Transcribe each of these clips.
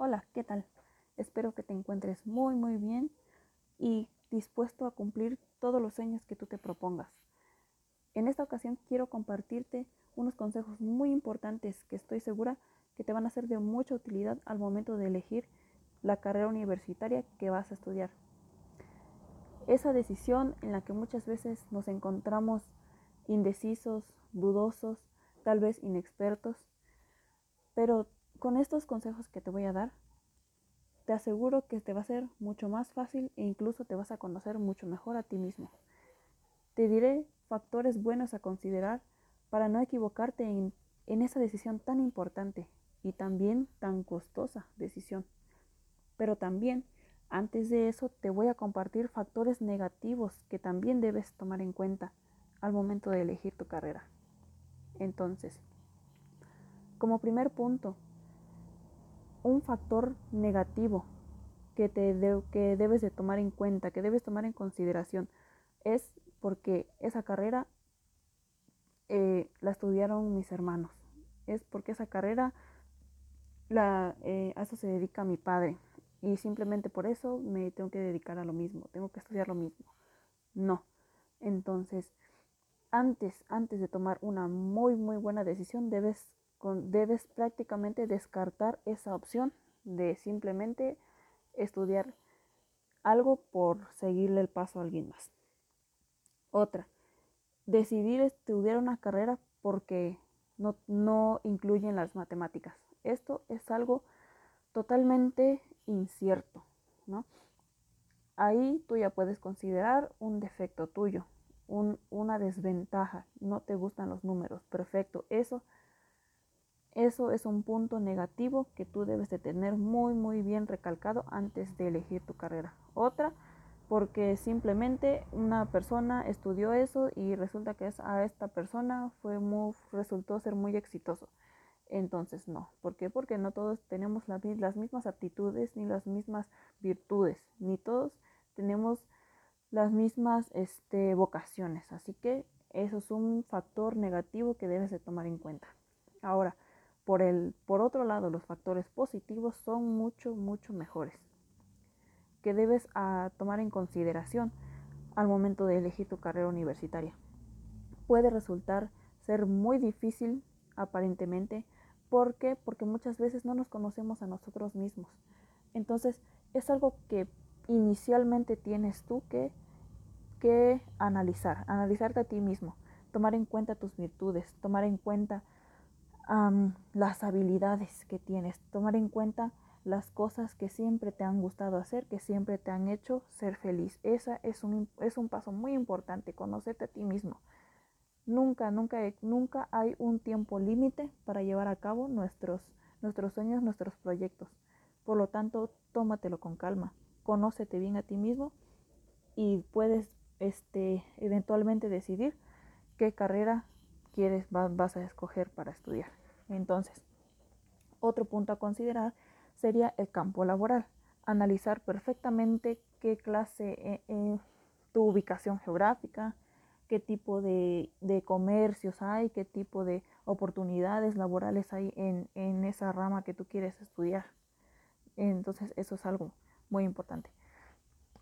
Hola, ¿qué tal? Espero que te encuentres muy muy bien y dispuesto a cumplir todos los sueños que tú te propongas. En esta ocasión quiero compartirte unos consejos muy importantes que estoy segura que te van a ser de mucha utilidad al momento de elegir la carrera universitaria que vas a estudiar. Esa decisión en la que muchas veces nos encontramos indecisos, dudosos, tal vez inexpertos, pero con estos consejos que te voy a dar, te aseguro que te va a ser mucho más fácil e incluso te vas a conocer mucho mejor a ti mismo. Te diré factores buenos a considerar para no equivocarte en, esa decisión tan importante y también tan costosa decisión. Pero también, antes de eso, te voy a compartir factores negativos que también debes tomar en cuenta al momento de elegir tu carrera. Entonces, como primer punto, un factor negativo que, te que debes de tomar en cuenta, que debes tomar en consideración, es porque esa carrera eh, la estudiaron mis hermanos. Es porque esa carrera la, eh, a eso se dedica mi padre. Y simplemente por eso me tengo que dedicar a lo mismo, tengo que estudiar lo mismo. No. Entonces, antes, antes de tomar una muy, muy buena decisión, debes debes prácticamente descartar esa opción de simplemente estudiar algo por seguirle el paso a alguien más. Otra, decidir estudiar una carrera porque no, no incluyen las matemáticas. Esto es algo totalmente incierto, ¿no? Ahí tú ya puedes considerar un defecto tuyo, una desventaja, no te gustan los números, perfecto, eso eso es un punto negativo que tú debes de tener muy muy bien recalcado antes de elegir tu carrera. Otra, porque simplemente una persona estudió eso y resulta que a esta persona fue muy, resultó ser muy exitoso. Entonces no. ¿Por qué? Porque no todos tenemos las mismas aptitudes ni las mismas virtudes, ni todos tenemos las mismas este, vocaciones. Así que eso es un factor negativo que debes de tomar en cuenta. Ahora, por, el, por otro lado, los factores positivos son mucho, mucho mejores, que debes a, tomar en consideración al momento de elegir tu carrera universitaria. Puede resultar ser muy difícil aparentemente. ¿Por qué? Porque muchas veces no nos conocemos a nosotros mismos. Entonces, es algo que inicialmente tienes tú que, que analizar, analizarte a ti mismo, tomar en cuenta tus virtudes, tomar en cuenta las habilidades que tienes, tomar en cuenta las cosas que siempre te han gustado hacer, que siempre te han hecho ser feliz. Esa es un, es un paso muy importante, conocerte a ti mismo. Nunca, nunca, nunca hay un tiempo límite para llevar a cabo nuestros, nuestros sueños, nuestros proyectos. Por lo tanto, tómatelo con calma, conócete bien a ti mismo y puedes este, eventualmente decidir qué carrera quieres, vas a escoger para estudiar. Entonces, otro punto a considerar sería el campo laboral. Analizar perfectamente qué clase, eh, eh, tu ubicación geográfica, qué tipo de, comercios hay, qué tipo de oportunidades laborales hay en, en esa rama que tú quieres estudiar. Entonces, eso es algo muy importante.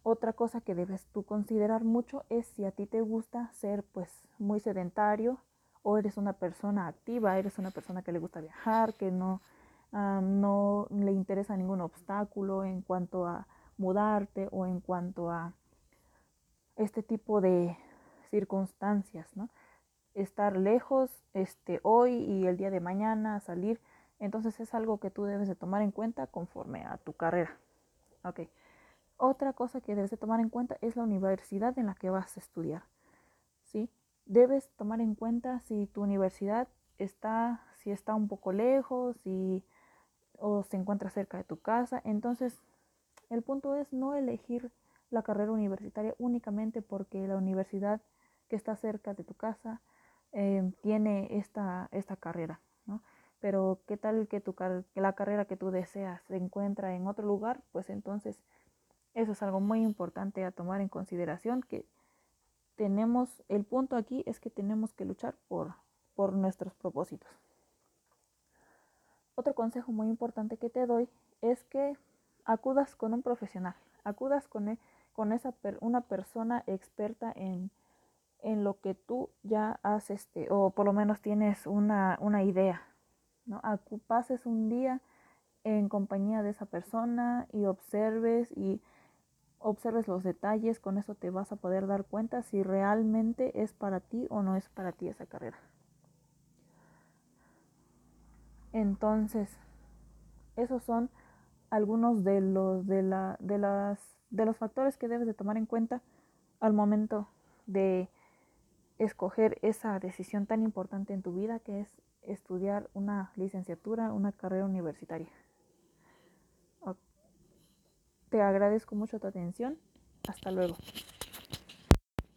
Otra cosa que debes tú considerar mucho es si a ti te gusta ser pues muy sedentario, o eres una persona activa, eres una persona que le gusta viajar, que no, no le interesa ningún obstáculo en cuanto a mudarte o en cuanto a este tipo de circunstancias, ¿no? Estar lejos este, hoy y el día de mañana, salir. Entonces es algo que tú debes de tomar en cuenta conforme a tu carrera. Okay. Otra cosa que debes de tomar en cuenta es la universidad en la que vas a estudiar. Debes tomar en cuenta si tu universidad está, si está un poco lejos, si o se encuentra cerca de tu casa. Entonces, el punto es no elegir la carrera universitaria únicamente porque la universidad que está cerca de tu casa eh, tiene esta, esta carrera, ¿no? Pero qué tal que, tu, la carrera que tú deseas se encuentra en otro lugar, pues entonces eso es algo muy importante a tomar en consideración que tenemos, el punto aquí es que tenemos que luchar por, por nuestros propósitos. otro consejo muy importante que te doy es que acudas con un profesional, acudas con, e, con esa una persona experta en, en, lo que tú ya has, este, o por lo menos tienes una, una idea, ¿no? pases un día en compañía de esa persona y observes y observes los detalles, con eso te vas a poder dar cuenta si realmente es para ti o no es para ti esa carrera. Entonces, esos son algunos de los, de, la, de, las, de los factores que debes de tomar en cuenta al momento de escoger esa decisión tan importante en tu vida que es estudiar una licenciatura, una carrera universitaria. Te agradezco mucho tu atención. Hasta luego.